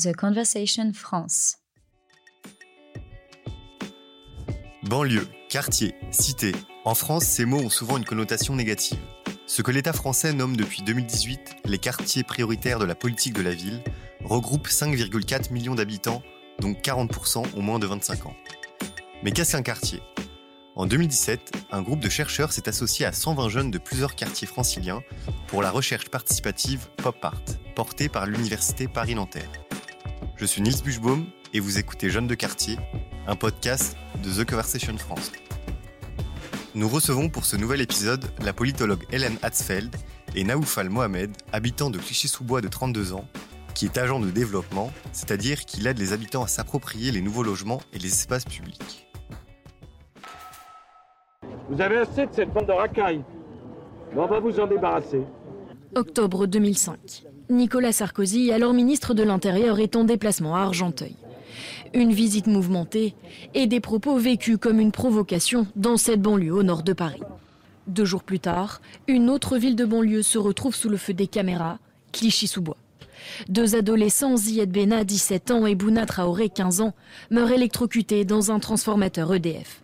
The Conversation France. Banlieue, quartier, cité. En France, ces mots ont souvent une connotation négative. Ce que l'État français nomme depuis 2018 les quartiers prioritaires de la politique de la ville regroupe 5,4 millions d'habitants, dont 40% ont moins de 25 ans. Mais qu'est-ce qu'un quartier? En 2017, un groupe de chercheurs s'est associé à 120 jeunes de plusieurs quartiers franciliens pour la recherche participative Pop Art, portée par l'Université Paris-Nanterre. Je suis Nils Buchbaum et vous écoutez Jeunes de quartier, un podcast de The Conversation France. Nous recevons pour ce nouvel épisode la politologue Hélène Hatzfeld et Naoufal Mohamed, habitant de Clichy-sous-Bois de 32 ans, qui est agent de développement, c'est-à-dire qu'il aide les habitants à s'approprier les nouveaux logements et les espaces publics. Vous avez assez de cette bande de racailles. on va vous en débarrasser. Octobre 2005. Nicolas Sarkozy, alors ministre de l'Intérieur, est en déplacement à Argenteuil. Une visite mouvementée et des propos vécus comme une provocation dans cette banlieue au nord de Paris. Deux jours plus tard, une autre ville de banlieue se retrouve sous le feu des caméras, Clichy-sous-Bois. Deux adolescents, Zied Bena, 17 ans, et Bouna Traoré, 15 ans, meurent électrocutés dans un transformateur EDF.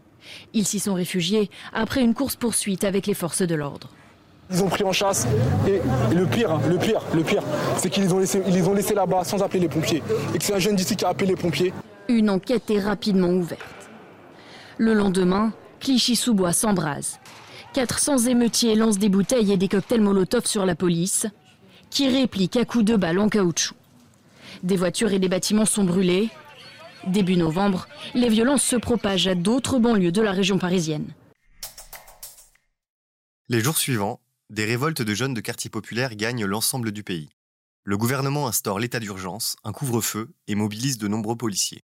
Ils s'y sont réfugiés après une course-poursuite avec les forces de l'ordre. Ils ont pris en chasse et, le pire, hein, le pire, le pire, c'est qu'ils les ont laissés, ils les ont laissés là-bas sans appeler les pompiers et que c'est un jeune d'ici qui a appelé les pompiers. Une enquête est rapidement ouverte. Le lendemain, Clichy-sous-Bois s'embrase. 400 émeutiers lancent des bouteilles et des cocktails Molotov sur la police, qui réplique à coups de balles en caoutchouc. Des voitures et des bâtiments sont brûlés, Début novembre, les violences se propagent à d'autres banlieues de la région parisienne. Les jours suivants, des révoltes de jeunes de quartiers populaires gagnent l'ensemble du pays. Le gouvernement instaure l'état d'urgence, un couvre-feu et mobilise de nombreux policiers.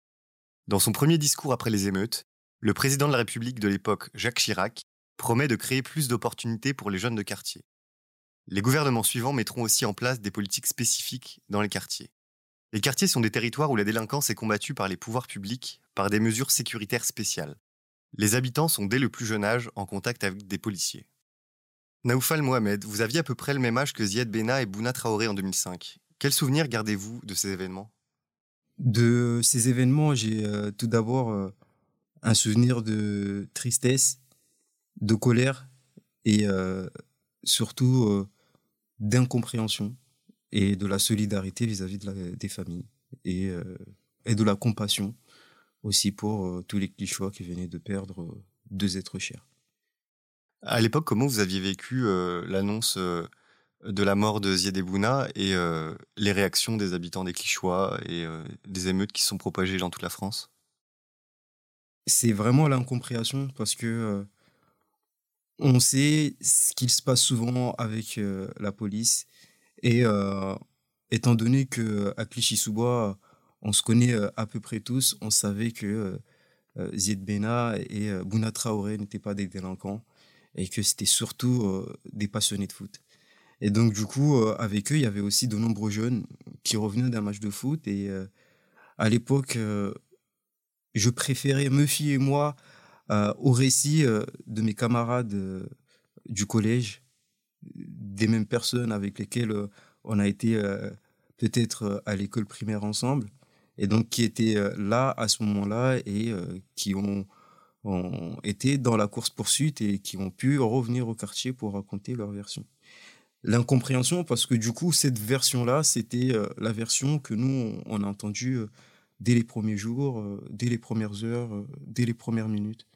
Dans son premier discours après les émeutes, le président de la République de l'époque, Jacques Chirac, promet de créer plus d'opportunités pour les jeunes de quartier. Les gouvernements suivants mettront aussi en place des politiques spécifiques dans les quartiers. Les quartiers sont des territoires où la délinquance est combattue par les pouvoirs publics par des mesures sécuritaires spéciales. Les habitants sont dès le plus jeune âge en contact avec des policiers. Naoufal Mohamed, vous aviez à peu près le même âge que Ziad Bena et Bouna Traoré en 2005. Quels souvenirs gardez-vous de ces événements? De ces événements, j'ai euh, tout d'abord euh, un souvenir de tristesse, de colère et euh, surtout d'incompréhension et de la solidarité vis-à-vis des familles et, et, de la compassion aussi pour tous les clichois qui venaient de perdre deux êtres chers. À l'époque, comment vous aviez vécu l'annonce de la mort de Zied Bouna et les réactions des habitants des Clichois et des émeutes qui se sont propagées dans toute la France? C'est vraiment l'incompréhension parce que on sait ce qu'il se passe souvent avec la police et étant donné que à Clichy-sous-Bois, on se connaît à peu près tous, on savait que Zied et Bouna Traoré n'étaient pas des délinquants et que c'était surtout des passionnés de foot. Et donc, du coup, avec eux, il y avait aussi de nombreux jeunes qui revenaient d'un match de foot. Et à l'époque, je préférais me fier, moi, au récit de mes camarades du collège des mêmes personnes avec lesquelles euh, on a été euh, peut-être euh, à l'école primaire ensemble, et donc qui étaient là à ce moment-là et qui ont, ont, été dans la course-poursuite et qui ont pu revenir au quartier pour raconter leur version. L'incompréhension, parce que du coup, cette version-là, c'était la version que nous, on a entendue dès les premiers jours, dès les premières heures, dès les premières minutes.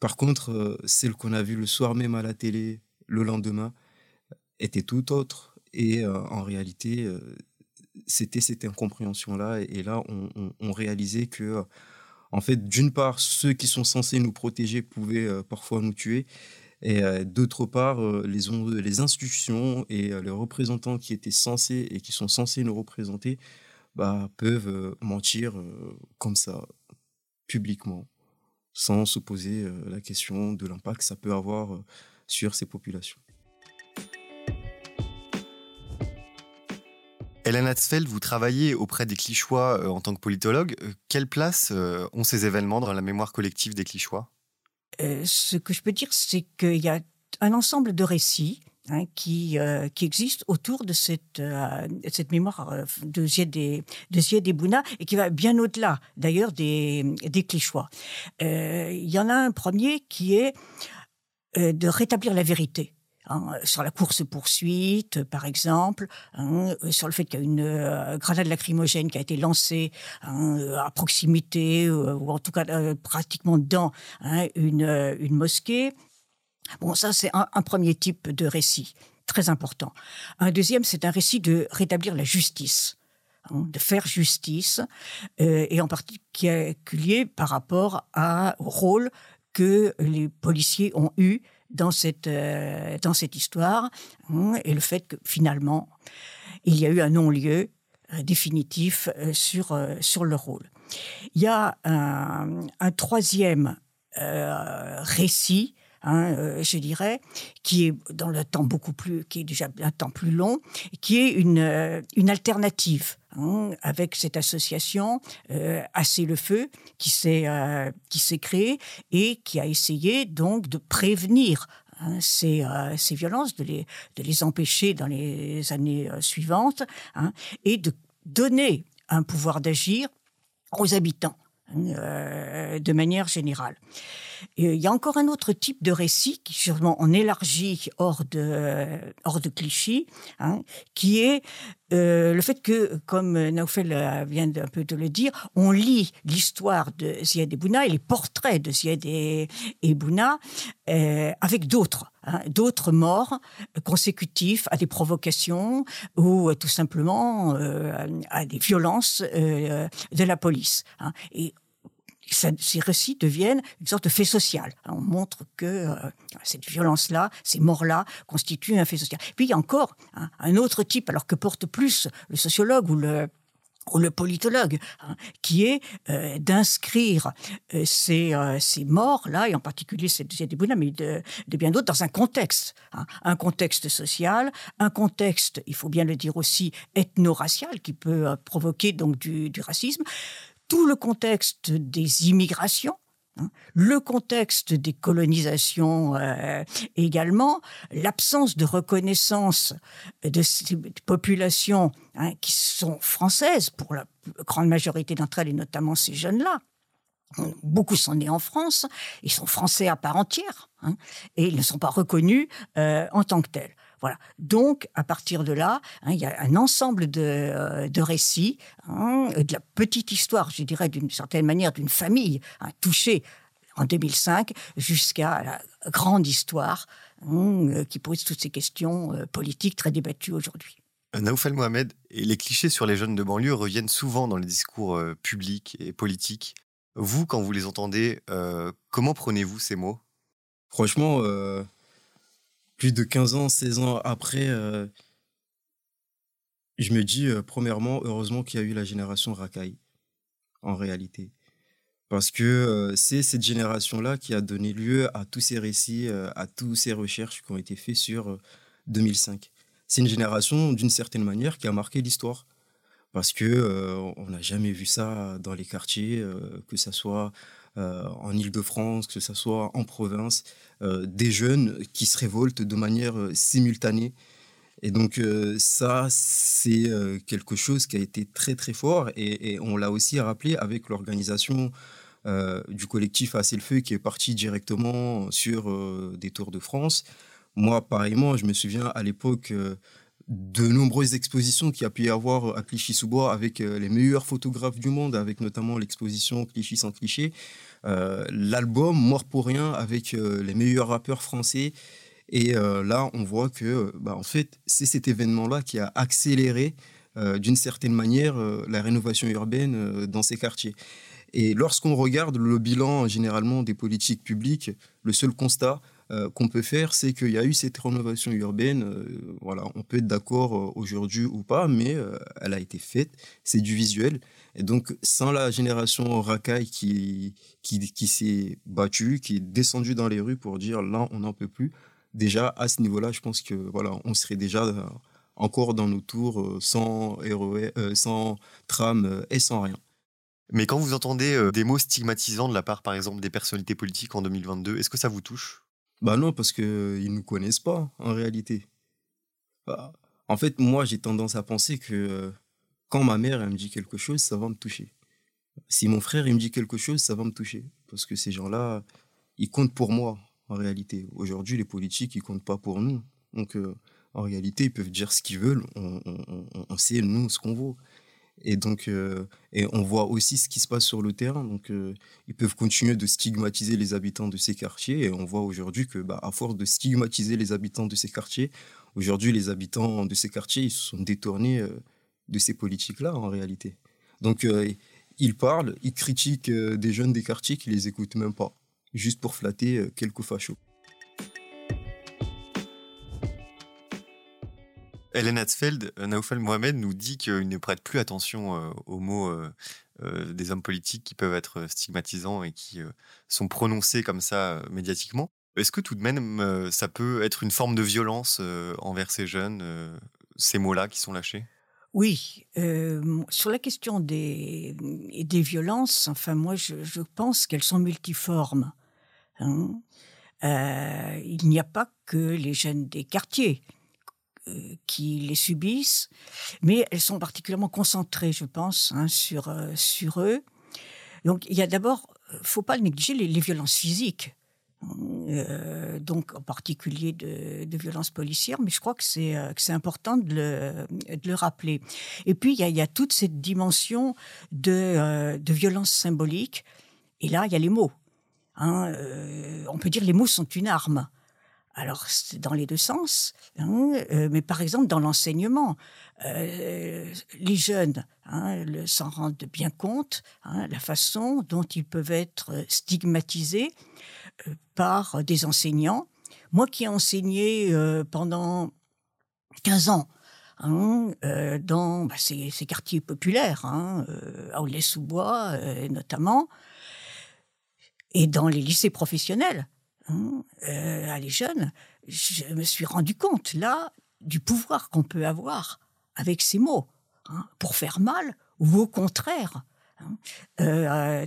Par contre, celle qu'on a vue le soir même à la télé, le lendemain, était tout autre. Et euh, en réalité, euh, c'était cette incompréhension-là. Et, là, on, réalisait que, en fait, d'une part, ceux qui sont censés nous protéger pouvaient euh, parfois nous tuer. Et d'autre part, les, les institutions et les représentants qui étaient censés et qui sont censés nous représenter bah, peuvent mentir comme ça, publiquement, sans se poser la question de l'impact que ça peut avoir sur ces populations. Hélène Hatzfeld, vous travaillez auprès des Clichois euh, en tant que politologue. Euh, quelle place euh, ont ces événements dans la mémoire collective des Clichois? Ce que je peux dire, c'est qu'il y a un ensemble de récits hein, qui, euh, qui existe autour de cette, cette mémoire de Zied et, de Bouna et qui va bien au-delà d'ailleurs des, des Clichois. Il y en a un premier qui est de rétablir la vérité. Hein, sur la course-poursuite, par exemple, hein, sur le fait qu'il y a une euh, grenade lacrymogène qui a été lancée hein, à proximité, euh, ou en tout cas euh, pratiquement dans une, une, mosquée. Bon, ça, c'est un, premier type de récit, très important. Un deuxième, c'est un récit de rétablir la justice. de faire justice, et en particulier par rapport au rôle que les policiers ont eu dans cette, euh, dans cette histoire, hein, et le fait que finalement, il y a eu un non-lieu euh, définitif euh, sur, sur le rôle. Il y a un, un troisième récit, hein, je dirais, qui est dans le temps beaucoup plus, qui est déjà un temps plus long, qui est une, une alternative Hein, avec cette association euh, Assez le Feu qui s'est euh, qui s'est créée et qui a essayé donc de prévenir hein, ces, euh, ces, violences, de les, de les empêcher dans les années suivantes hein, et de donner un pouvoir d'agir aux habitants de manière générale. Il y a encore un autre type de récit qui sûrement on élargit hors de hors de Clichy, hein, qui est euh, le fait que, comme Naufel vient un peu de le dire, on lit l'histoire de Ziad Bouna et les portraits de Ziad Bouna euh, avec d'autres, hein, d'autres morts consécutifs à des provocations ou tout simplement à des violences de la police. Hein. Ces récits deviennent une sorte de fait social. On montre que euh, cette violence-là, ces morts-là, constituent un fait social. Puis il y a encore un autre type, alors que porte plus le sociologue ou le politologue, hein, qui est euh, d'inscrire euh, ces, ces morts-là, et en particulier ces des Bouna, mais de, bien d'autres, dans un contexte. Hein, un contexte social, un contexte, il faut bien le dire aussi, ethno-racial, qui peut provoquer donc du racisme, tout le contexte des immigrations, hein, le contexte des colonisations euh, également, l'absence de reconnaissance de ces populations hein, qui sont françaises pour la grande majorité d'entre elles et notamment ces jeunes-là. Beaucoup sont nés en France, ils sont français à part entière hein, et ils ne sont pas reconnus euh, en tant que tels. Voilà. Donc, à partir de là, hein, il y a un ensemble de, euh, de récits, hein, de la petite histoire, je dirais d'une certaine manière, d'une famille hein, touchée en 2005 jusqu'à la grande histoire euh, qui pose toutes ces questions euh, politiques très débattues aujourd'hui. Naoufal Mohamed, et les clichés sur les jeunes de banlieue reviennent souvent dans les discours publics et politiques. Vous, quand vous les entendez, comment prenez-vous ces mots? Franchement, plus de 15 ans, 16 ans après, euh, je me dis, euh, premièrement, heureusement qu'il y a eu la génération Rakai, en réalité. Parce que euh, c'est cette génération-là qui a donné lieu à tous ces récits, à toutes ces recherches qui ont été faites sur 2005. C'est une génération, d'une certaine manière, qui a marqué l'histoire. Parce que on n'a jamais vu ça dans les quartiers, que ce soit en Ile-de-France, que ce soit en province, euh, des jeunes qui se révoltent de manière euh, simultanée. Et donc ça, c'est quelque chose qui a été très très fort et, on l'a aussi rappelé avec l'organisation du collectif Assez le Feu qui est parti directement sur des Tours de France. Moi, pareillement, je me souviens à l'époque de nombreuses expositions qu'il y a pu y avoir à Clichy-sous-Bois avec euh, les meilleurs photographes du monde, avec notamment l'exposition Clichy sans cliché, euh, l'album Mort pour rien avec euh, les meilleurs rappeurs français. Et là, on voit que, bah, en fait, c'est cet événement-là qui a accéléré d'une certaine manière la rénovation urbaine dans ces quartiers. Et lorsqu'on regarde le bilan généralement des politiques publiques, le seul constat, euh, qu'on peut faire, c'est qu'il y a eu cette rénovation urbaine. Euh, voilà, on peut être d'accord euh, aujourd'hui ou pas, mais elle a été faite. C'est du visuel. Et donc, sans la génération racaille qui, qui, s'est battue, qui est descendue dans les rues pour dire là, on n'en peut plus, déjà à ce niveau-là, je pense que voilà, on serait déjà encore dans nos tours sans, RER, sans et sans rien. Mais quand vous entendez des mots stigmatisants de la part, par exemple, des personnalités politiques en 2022, est-ce que ça vous touche? Bah non, parce qu'ils ne nous connaissent pas, en réalité. Bah, en fait, moi, j'ai tendance à penser que euh, quand ma mère elle me dit quelque chose, ça va me toucher. Si mon frère il me dit quelque chose, ça va me toucher. Parce que ces gens-là, ils comptent pour moi, en réalité. Aujourd'hui, les politiques, ils comptent pas pour nous. Donc, euh, en réalité, ils peuvent dire ce qu'ils veulent. On, on, on, sait, nous, ce qu'on vaut. Et donc, euh, et on voit aussi ce qui se passe sur le terrain. Donc, euh, ils peuvent continuer de stigmatiser les habitants de ces quartiers. Et on voit aujourd'hui que, bah, à force de stigmatiser les habitants de ces quartiers, aujourd'hui, les habitants de ces quartiers, se sont détournés de ces politiques-là, en réalité. Donc, ils parlent, ils critiquent des jeunes des quartiers qui les écoutent même pas, juste pour flatter quelques fachos. Hélène Hatzfeld, euh, Naoufal Mohamed nous dit qu'il ne prête plus attention euh, aux mots euh, des hommes politiques qui peuvent être stigmatisants et qui sont prononcés comme ça médiatiquement. Est-ce que tout de même, ça peut être une forme de violence envers ces jeunes, ces mots-là qui sont lâchés? Oui, sur la question des, des violences, enfin moi je, pense qu'elles sont multiformes. Hein. il n'y a pas que les jeunes des quartiers. Euh, qui les subissent, mais elles sont particulièrement concentrées, je pense, hein, sur, euh, sur eux. Donc il y a d'abord, euh, faut pas négliger les, violences physiques. donc en particulier de, violences policières, mais je crois que c'est important de le, de le rappeler. Et puis il y a, il y a toute cette dimension de, de violence symbolique. Et là, il y a les mots. Hein, on peut dire les mots sont une arme. Alors, c'est dans les deux sens, hein, euh, mais par exemple dans l'enseignement, euh, les jeunes hein, s'en rendent bien compte, hein, la façon dont ils peuvent être stigmatisés euh, par des enseignants. Moi qui ai enseigné pendant 15 ans, dans bah, ces, quartiers populaires, à Aulnay-sous-Bois notamment, et dans les lycées professionnels. Hein, euh, à les jeunes, je me suis rendu compte là du pouvoir qu'on peut avoir avec ces mots hein, pour faire mal ou au contraire hein, euh,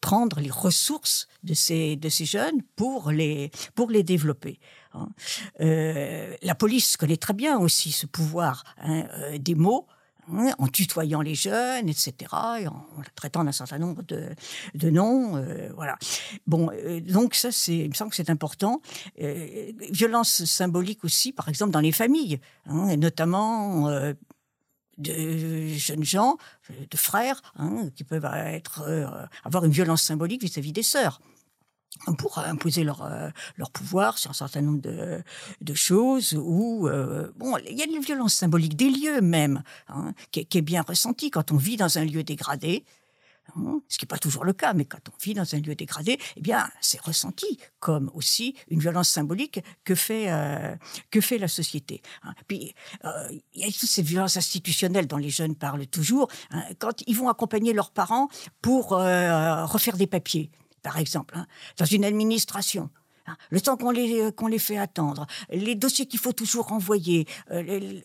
prendre les ressources de ces de ces jeunes pour les pour les développer. Euh, la police connaît très bien aussi ce pouvoir euh, des mots en tutoyant les jeunes, etc., et en, traitant d'un certain nombre de, de noms, euh, voilà. Bon, euh, donc ça, c'est, il me semble que c'est important. Euh, violence symbolique aussi, par exemple dans les familles, hein, et notamment de jeunes gens, de frères, hein, qui peuvent être avoir une violence symbolique vis-à-vis des sœurs pour imposer leur, euh, leur pouvoir sur un certain nombre de, choses où euh, bon il y a une violence symbolique des lieux même hein, qui, est bien ressentie quand on vit dans un lieu dégradé hein, ce qui n'est pas toujours le cas, mais quand on vit dans un lieu dégradé, eh bien, c'est ressenti comme aussi une violence symbolique que fait euh, que fait la société. Hein. Puis euh, il y a toutes ces violences institutionnelles dont les jeunes parlent toujours. Quand ils vont accompagner leurs parents pour euh, refaire des papiers, par exemple, hein, dans une administration. Hein, le temps qu'on les euh, qu'on les fait attendre, les dossiers qu'il faut toujours renvoyer, euh,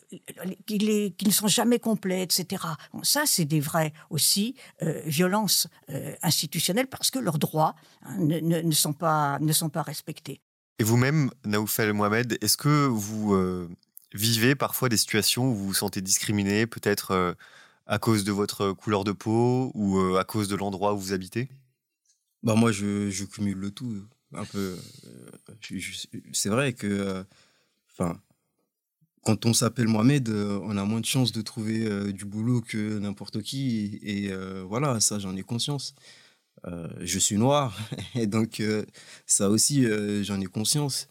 qui, ne sont jamais complets, etc. Ça, c'est des vraies aussi euh, violences euh, institutionnelles parce que leurs droits hein, ne, ne, sont pas ne sont pas respectés. Et vous-même, Naoufel Mohamed, est-ce que vous vivez parfois des situations où vous vous sentez discriminé, peut-être à cause de votre couleur de peau ou à cause de l'endroit où vous habitez? Bah moi, je, cumule le tout. Un peu. Euh, c'est vrai que. Euh, enfin. quand on s'appelle Mohamed, euh, on a moins de chances de trouver du boulot que n'importe qui. Et, voilà, ça, j'en ai conscience. je suis noir, et donc ça aussi, j'en ai conscience.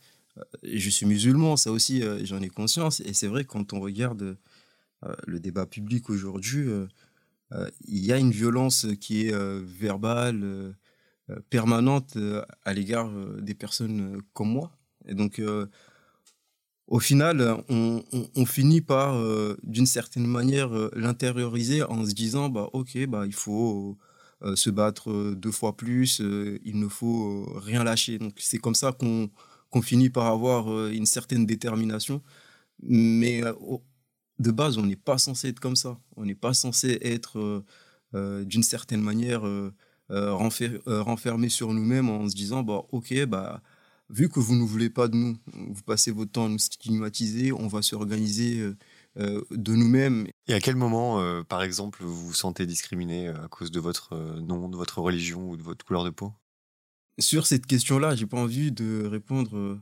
Je suis musulman, ça aussi, j'en ai conscience. Et c'est vrai, quand on regarde le débat public aujourd'hui, il y a une violence qui est verbale, permanente euh, à l'égard euh, des personnes comme moi. Et donc, au final, on, finit par, d'une certaine manière, l'intérioriser en se disant, bah, ok, bah, il faut se battre deux fois plus, il ne faut rien lâcher. Donc, c'est comme ça qu'on finit par avoir une certaine détermination. Mais de base, on n'est pas censé être comme ça. On n'est pas censé être, d'une certaine manière, euh, renfer, euh, renfermés sur nous-mêmes en se disant bah ok bah vu que vous ne voulez pas de nous, vous passez votre temps à nous stigmatiser, on va s'organiser euh, euh, de nous-mêmes. Et à quel moment, euh, par exemple, vous vous sentez discriminé à cause de votre nom, de votre religion ou de votre couleur de peau? Sur cette question-là, j'ai pas envie de répondre,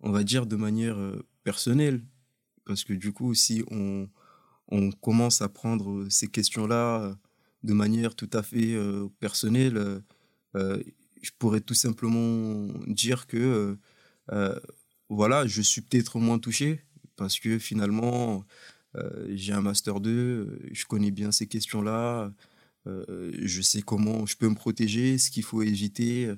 on va dire, de manière personnelle. Parce que du coup, si on, on commence à prendre ces questions-là de manière tout à fait personnelle, je pourrais tout simplement dire que euh, euh, voilà, je suis peut-être moins touché parce que finalement, euh, j'ai un master 2, je connais bien ces questions-là, je sais comment je peux me protéger, ce qu'il faut éviter.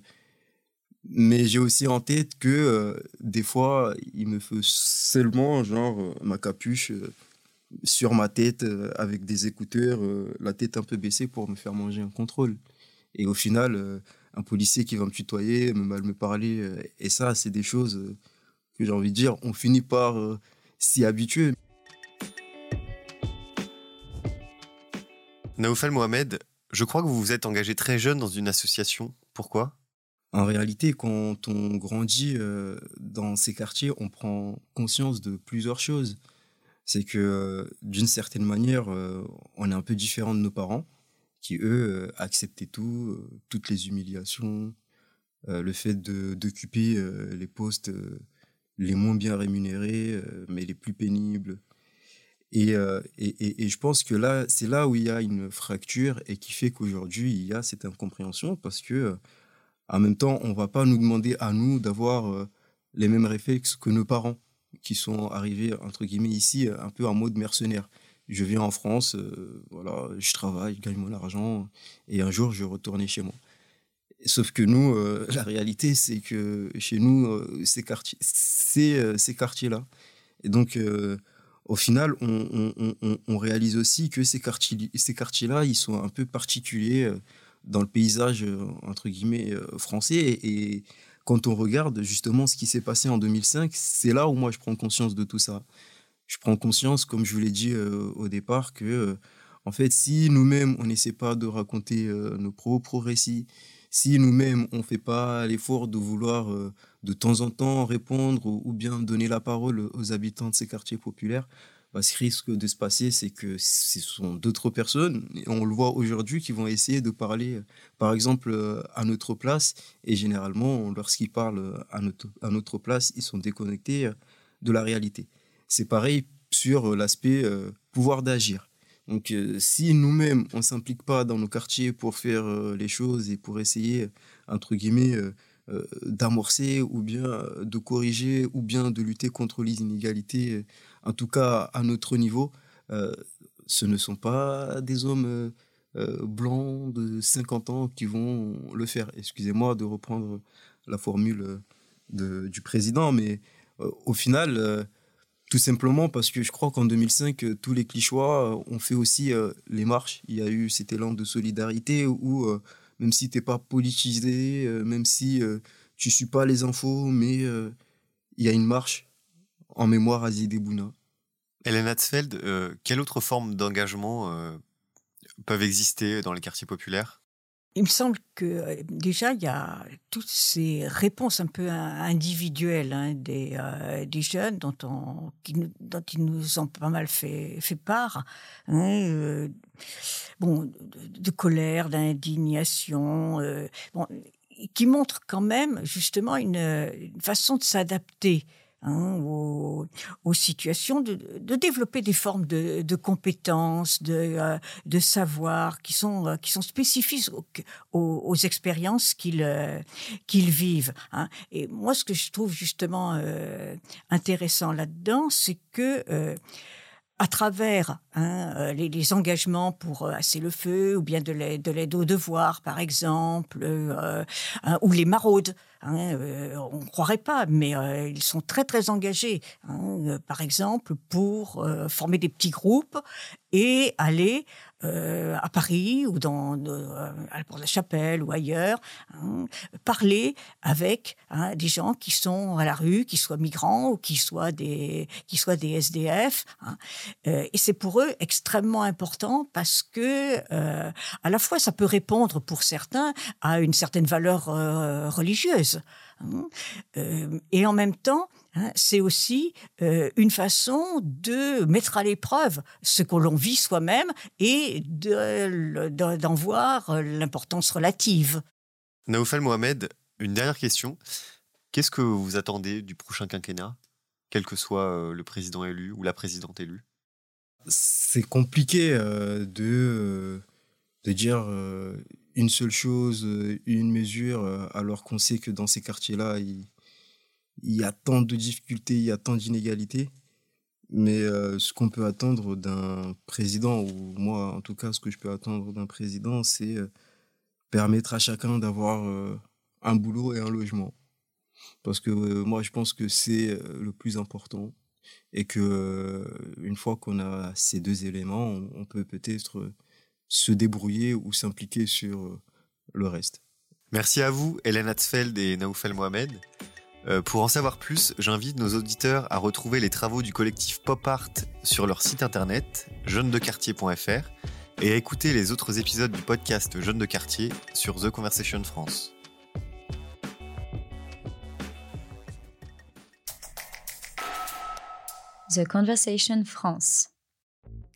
Mais j'ai aussi en tête que des fois, il me faut seulement genre ma capuche sur ma tête avec des écouteurs, la tête un peu baissée pour me faire manger un contrôle. Et au final, un policier qui va me tutoyer, me mal me parler. Euh, et ça, c'est des choses euh, que j'ai envie de dire, on finit par euh, s'y habituer. Naoufal Mohamed, je crois que vous vous êtes engagé très jeune dans une association. Pourquoi? En réalité, quand on grandit dans ces quartiers, on prend conscience de plusieurs choses. C'est que d'une certaine manière, on est un peu différent de nos parents qui eux euh, acceptaient tout, euh, toutes les humiliations, euh, le fait d'occuper les postes les moins bien rémunérés, mais les plus pénibles. Et, et, et, je pense que là, c'est là où il y a une fracture et qui fait qu'aujourd'hui, il y a cette incompréhension parce que, en même temps, on ne va pas nous demander à nous d'avoir les mêmes réflexes que nos parents qui sont arrivés, entre guillemets, ici, un peu en mode mercenaire je viens en France, euh, voilà, je travaille, je gagne mon argent, et un jour, je vais retourner chez moi. Sauf que nous, euh, la réalité, c'est que chez nous, euh, ces quartiers, ces quartiers-là. Et donc, au final, on, réalise aussi que ces quartiers, ces quartiers-là, ils sont un peu particuliers dans le paysage, entre guillemets, français. Quand on regarde justement ce qui s'est passé en 2005, c'est là où moi, je prends conscience de tout ça. Je prends conscience, comme je vous l'ai dit euh, au départ, que euh, en fait, si nous-mêmes on n'essaie pas de raconter euh, nos propres récits, si nous-mêmes on fait pas l'effort de vouloir de temps en temps répondre ou, bien donner la parole aux habitants de ces quartiers populaires, bah, ce qui risque de se passer, c'est que ce sont d'autres personnes, et on le voit aujourd'hui, qui vont essayer de parler, par exemple, à notre place, et généralement, lorsqu'ils parlent à notre, à notre place, ils sont déconnectés de la réalité. C'est pareil sur euh, l'aspect euh, pouvoir d'agir. Donc, euh, si nous-mêmes, on ne s'implique pas dans nos quartiers pour faire les choses et pour essayer, entre guillemets, d'amorcer ou bien de corriger ou bien de lutter contre les inégalités, en tout cas à notre niveau, ce ne sont pas des hommes blancs de 50 ans qui vont le faire. Excusez-moi de reprendre la formule du président, mais au final, tout simplement parce que je crois qu'en 2005, euh, tous les Clichois euh, ont fait aussi euh, les marches. Il y a eu cet élan de solidarité où, même si tu n'es pas politisé, même si tu ne suis pas les infos, mais il y a une marche en mémoire à Zidebouna. Hélène Hatzfeld, quelle autre forme d'engagement peuvent exister dans les quartiers populaires? Il me semble que euh, déjà, il y a toutes ces réponses un peu individuelles hein, des, euh, des, jeunes dont, on, qui, dont ils nous ont pas mal fait, fait part. Hein, euh, bon, de, colère, d'indignation, bon, qui montrent quand même justement une, une façon de s'adapter Hein, aux, situations, de, développer des formes de, compétences, de, euh, de savoir qui sont, euh, qui sont spécifiques aux, expériences qu'ils euh, qu'ils vivent. Hein. Et moi, ce que je trouve justement intéressant là-dedans, c'est que à travers hein, les, engagements pour asser le feu, ou bien de l'aide, de l'aide aux devoirs, par exemple, ou les maraudes, Hein, euh, on ne croirait pas, mais euh, ils sont très très engagés. Hein, euh, par exemple, pour former des petits groupes et aller à Paris ou dans à la Chapelle ou ailleurs, hein, parler avec des gens qui sont à la rue, qui soient migrants ou qui soient des qui soient des SDF. et c'est pour eux extrêmement important parce que à la fois ça peut répondre pour certains à une certaine valeur religieuse Hein. Euh, et en même temps, hein, c'est aussi euh, une façon de mettre à l'épreuve ce que l'on vit soi-même et d'en voir l'importance relative. Naoufal Mohamed, une dernière question. Qu'est-ce que vous attendez du prochain quinquennat, quel que soit euh, le président élu ou la présidente élue? C'est compliqué de, de dire une seule chose, euh, une mesure, euh, alors qu'on sait que dans ces quartiers-là, il, y a tant de difficultés, il y a tant d'inégalités. Mais euh, ce qu'on peut attendre d'un président, ou moi en tout cas, ce que je peux attendre d'un président, c'est permettre à chacun d'avoir un boulot et un logement. Parce que moi, je pense que c'est le plus important. Et que une fois qu'on a ces deux éléments, on peut peut-être se débrouiller ou s'impliquer sur euh, le reste. Merci à vous, Hélène Hatzfeld et Naoufel Mohamed. Euh, pour en savoir plus, j'invite nos auditeurs à retrouver les travaux du collectif Pop Art sur leur site internet jeunesdequartier.fr et à écouter les autres épisodes du podcast Jeunes de quartier sur The Conversation France. The Conversation France.